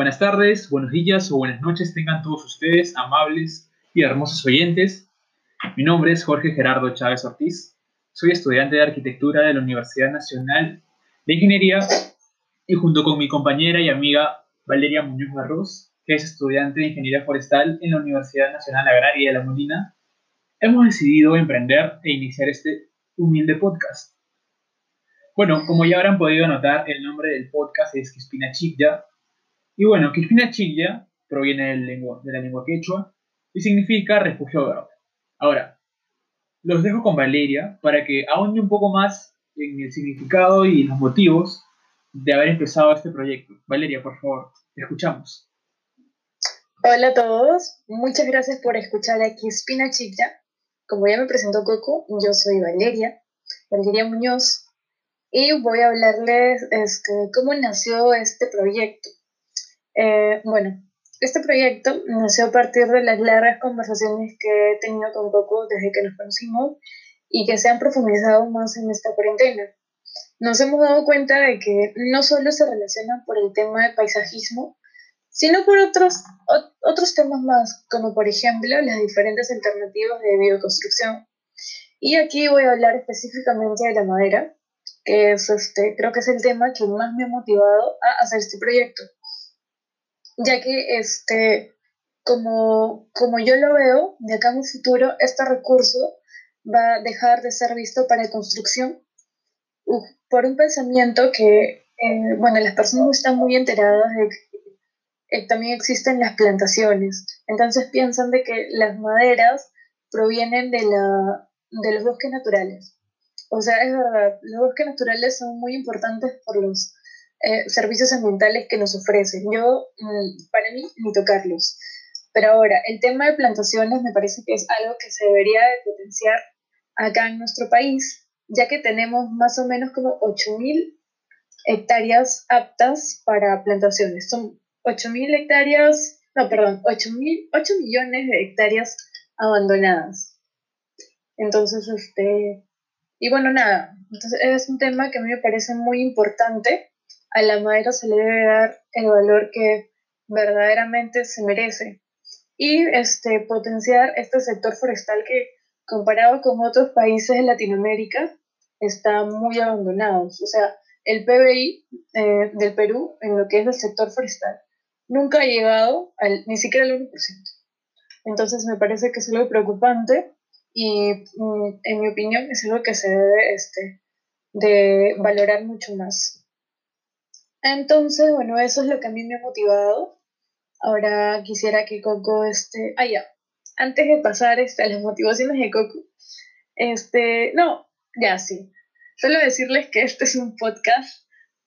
Buenas tardes, buenos días o buenas noches tengan todos ustedes, amables y hermosos oyentes. Mi nombre es Jorge Gerardo Chávez Ortiz. Soy estudiante de arquitectura de la Universidad Nacional de Ingeniería y junto con mi compañera y amiga Valeria Muñoz Barros, que es estudiante de Ingeniería Forestal en la Universidad Nacional Agraria de La Molina, hemos decidido emprender e iniciar este humilde podcast. Bueno, como ya habrán podido notar, el nombre del podcast es Quispina Chilla. Y bueno, Quispina Chilla proviene lengua, de la lengua quechua y significa refugio verde. Ahora, los dejo con Valeria para que ahonde un poco más en el significado y los motivos de haber empezado este proyecto. Valeria, por favor, te escuchamos. Hola a todos, muchas gracias por escuchar aquí Espina Chilla. Como ya me presentó Coco, yo soy Valeria, Valeria Muñoz, y voy a hablarles este, cómo nació este proyecto. Eh, bueno, este proyecto nació a partir de las largas conversaciones que he tenido con Coco desde que nos conocimos y que se han profundizado más en esta cuarentena. Nos hemos dado cuenta de que no solo se relacionan por el tema de paisajismo, sino por otros, otros temas más, como por ejemplo las diferentes alternativas de bioconstrucción. Y aquí voy a hablar específicamente de la madera, que es este, creo que es el tema que más me ha motivado a hacer este proyecto ya que este, como, como yo lo veo, de acá en un futuro, este recurso va a dejar de ser visto para construcción por un pensamiento que, eh, bueno, las personas están muy enteradas de que eh, también existen las plantaciones. Entonces piensan de que las maderas provienen de, la, de los bosques naturales. O sea, es verdad, los bosques naturales son muy importantes por los eh, servicios ambientales que nos ofrecen. Yo, mm, para mí, ni tocarlos. Pero ahora, el tema de plantaciones me parece que es algo que se debería de potenciar acá en nuestro país, ya que tenemos más o menos como 8.000 hectáreas aptas para plantaciones. Son 8.000 hectáreas, no, perdón, 8, 8 millones de hectáreas abandonadas. Entonces, este, y bueno, nada, entonces es un tema que a mí me parece muy importante a la madera se le debe dar el valor que verdaderamente se merece y este, potenciar este sector forestal que comparado con otros países de Latinoamérica está muy abandonado. O sea, el PBI eh, del Perú en lo que es el sector forestal nunca ha llegado al, ni siquiera al 1%. Entonces me parece que es algo preocupante y mm, en mi opinión es algo que se debe este, de valorar mucho más. Entonces, bueno, eso es lo que a mí me ha motivado. Ahora quisiera que Coco, este, ah, ya, antes de pasar este, a las motivaciones de Coco, este, no, ya sí, solo decirles que este es un podcast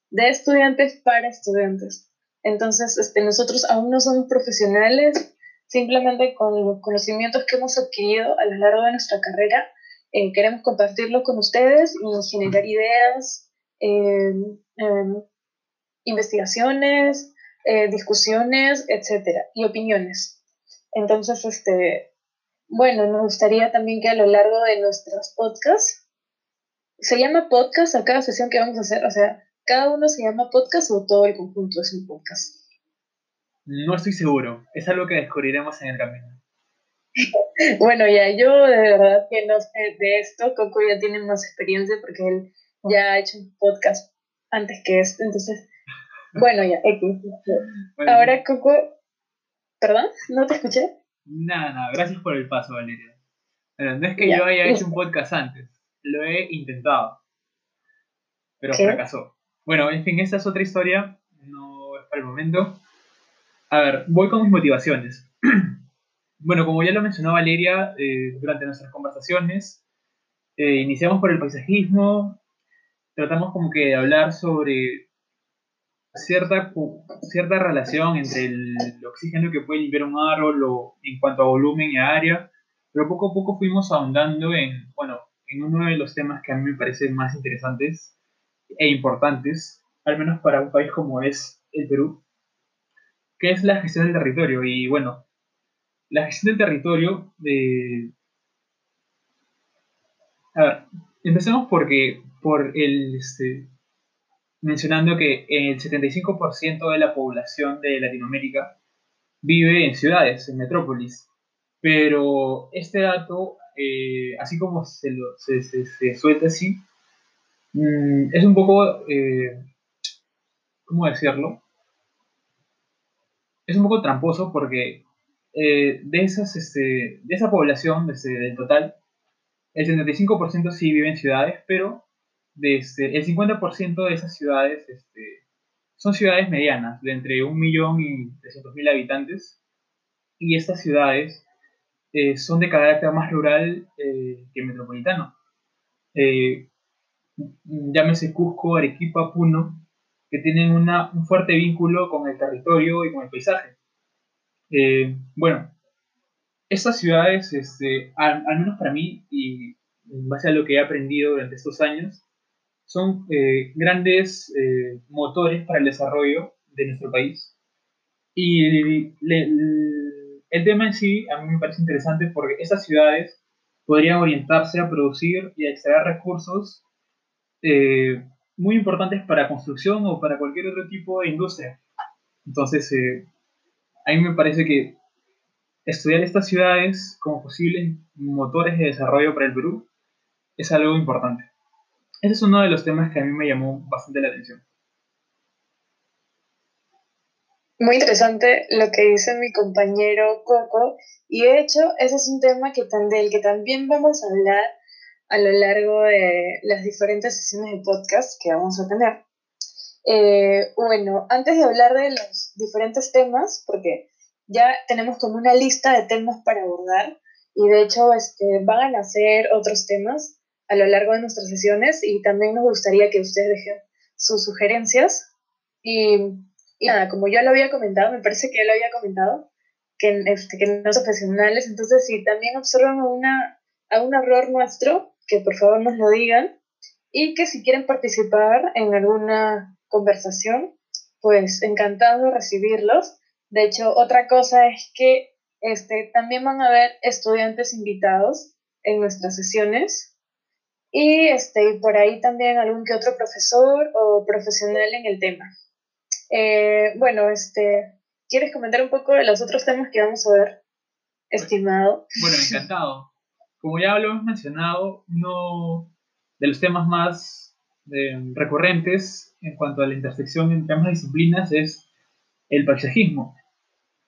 de estudiantes para estudiantes. Entonces, este, nosotros aún no somos profesionales, simplemente con los conocimientos que hemos adquirido a lo largo de nuestra carrera, eh, queremos compartirlo con ustedes y generar ideas, eh, investigaciones, eh, discusiones, etcétera, y opiniones. Entonces, este, bueno, nos gustaría también que a lo largo de nuestros podcasts, se llama podcast a cada sesión que vamos a hacer, o sea, cada uno se llama podcast o todo el conjunto es un podcast. No estoy seguro, es algo que descubriremos en el camino. bueno, ya, yo de verdad que no sé de esto, Coco ya tiene más experiencia porque él ya ha hecho un podcast antes que este, entonces bueno, ya, X. Ahora, Coco. ¿Perdón? ¿No te escuché? Nada, nada. Gracias por el paso, Valeria. No es que yo haya hecho un podcast antes. Lo he intentado. Pero fracasó. Bueno, en fin, esta es otra historia. No es para el momento. A ver, voy con mis motivaciones. bueno, como ya lo mencionó Valeria eh, durante nuestras conversaciones, eh, iniciamos por el paisajismo. Tratamos como que de hablar sobre cierta, cierta relación entre el, oxígeno que puede limpiar un árbol o, en cuanto a volumen y área, pero poco a poco fuimos ahondando en, bueno, en uno de los temas que a mí me parecen más interesantes e importantes, al menos para un país como es el Perú, que es la gestión del territorio. Y bueno, la gestión del territorio, eh, a ver, empecemos porque por el, este, mencionando que el 75% de la población de Latinoamérica vive en ciudades, en metrópolis. Pero este dato, eh, así como se, se, suelta así, mm, es un poco, eh, ¿cómo decirlo? Es un poco tramposo porque eh, de, esas, este, de esa población, este, del total, el 75% sí vive en ciudades, pero desde el 50% de esas ciudades este, son ciudades medianas, de entre un millón y mil habitantes, y estas ciudades eh, son de carácter más rural eh, que metropolitano. Eh, llámese Cusco, Arequipa, Puno, que tienen un fuerte vínculo con el territorio y con el paisaje. bueno, estas ciudades, este, al, menos para mí, y en base a lo que he aprendido durante estos años, son grandes motores para el desarrollo de nuestro país. Y le, el tema en sí a mí me parece interesante porque estas ciudades podrían orientarse a producir y a extraer recursos eh, muy importantes para construcción o para cualquier otro tipo de industria. Entonces, eh, a mí me parece que estudiar estas ciudades como posibles motores de desarrollo para el Perú es algo importante. Ese es uno de los temas que a mí me llamó bastante la atención. Muy interesante lo que dice mi compañero Coco y de hecho ese es un tema que del que también vamos a hablar a lo largo de las diferentes sesiones de podcast que vamos a tener. Eh, bueno, antes de hablar de los diferentes temas, porque ya tenemos como una lista de temas para abordar y de hecho este, van a nacer otros temas a lo largo de nuestras sesiones y también nos gustaría que ustedes dejen sus sugerencias. Y nada, como ya lo había comentado, me parece que ya lo había comentado, que, este, que no son profesionales, entonces si también observan una, a un error nuestro, que por favor nos lo digan, y que si quieren participar en alguna conversación, pues encantado de recibirlos. De hecho, otra cosa es que este, también van a haber estudiantes invitados en nuestras sesiones y este, por ahí también algún que otro profesor o profesional en el tema. Eh, bueno, este, ¿quieres comentar un poco de los otros temas que vamos a ver, estimado? Bueno, encantado. Como ya lo hemos mencionado, uno de los temas más eh, recurrentes en cuanto a la intersección entre ambas disciplinas es el paisajismo.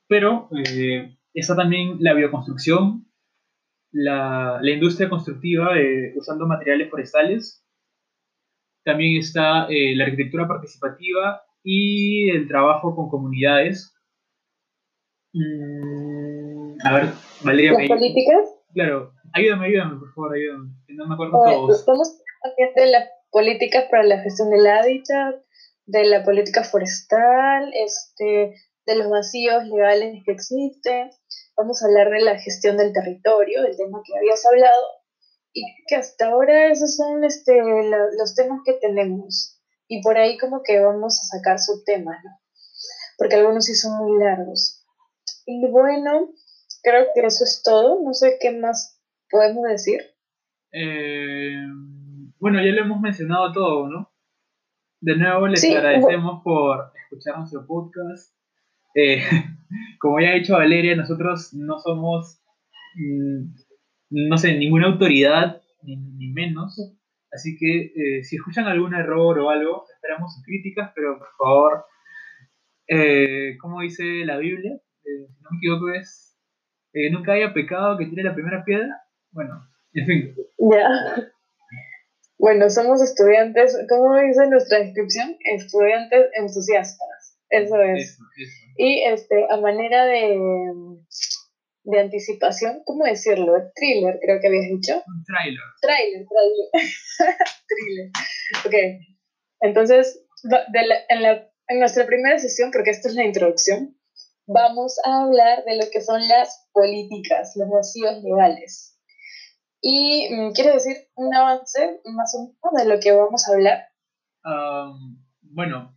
Pero eh, está también la bioconstrucción, la, la industria constructiva usando materiales forestales. También está la arquitectura participativa y el trabajo con comunidades. Mm, a ver, Valeria. ¿Las políticas? Claro, ayúdame, ayúdame, por favor, ayúdame. No me acuerdo todos. Estamos hablando de las políticas para la gestión del hábitat, de la política forestal, este, de los vacíos legales que existen. Vamos a hablar de la gestión del territorio, del tema que habías hablado, y que hasta ahora esos son este, los temas que tenemos y por ahí como que vamos a sacar subtemas, ¿no? Porque algunos sí son muy largos. Y bueno, creo que eso es todo. No sé qué más podemos decir. Eh, bueno, ya lo hemos mencionado todo, ¿no? De nuevo les agradecemos por escuchar nuestro podcast. Eh, como ya ha dicho Valeria, nosotros no somos, mm, no sé, ninguna autoridad, ni, menos. Así que eh, si escuchan algún error o algo, esperamos sus críticas, pero por favor, eh, como dice la Biblia, eh, si no me equivoco es, nunca haya pecado que tire la primera piedra. Bueno, en fin. Ya. Bueno, somos estudiantes, ¿cómo dice nuestra descripción? Estudiantes entusiastas. Eso es. Y este, a manera de de anticipación, ¿cómo decirlo? Thriller, creo que habías dicho. Un trailer. Trailer, trailer. thriller. Ok. Entonces, en, la, en nuestra primera sesión, porque esto es la introducción, vamos a hablar de lo que son las políticas, los vacíos legales. Y mm, quiero decir un avance más o menos de lo que vamos a hablar. bueno,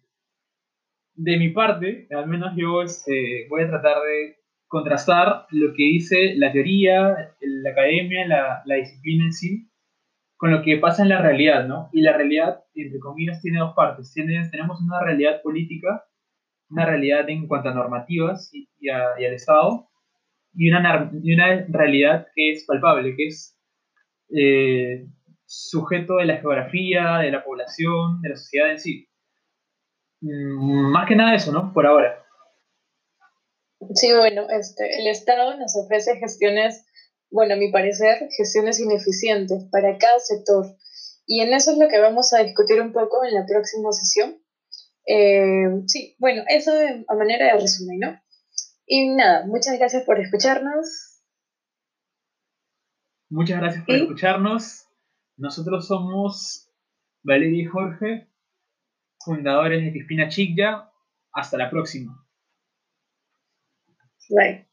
de mi parte, al menos yo este, voy a tratar de contrastar lo que dice la teoría, la academia, la, la disciplina en sí, con lo que pasa en la realidad, ¿no? Y la realidad, entre comillas, tiene dos partes. tenemos una realidad política, una realidad en cuanto a normativas y, al Estado, y una, una, realidad que es palpable, que es eh, sujeto de la geografía, de la población, de la sociedad en sí. Mm, más que nada eso, ¿no? Por ahora. Sí, bueno, este, el Estado nos ofrece gestiones bueno, a mi parecer, gestiones ineficientes para cada sector. Y en eso es lo que vamos a discutir un poco en la próxima sesión. Eh, sí, bueno, eso a manera de resumen, ¿no? Y nada, muchas gracias por escucharnos. Muchas gracias por escucharnos. Nosotros somos Valeria y Jorge, fundadores de Crispina Chigya. Hasta la próxima. Bye.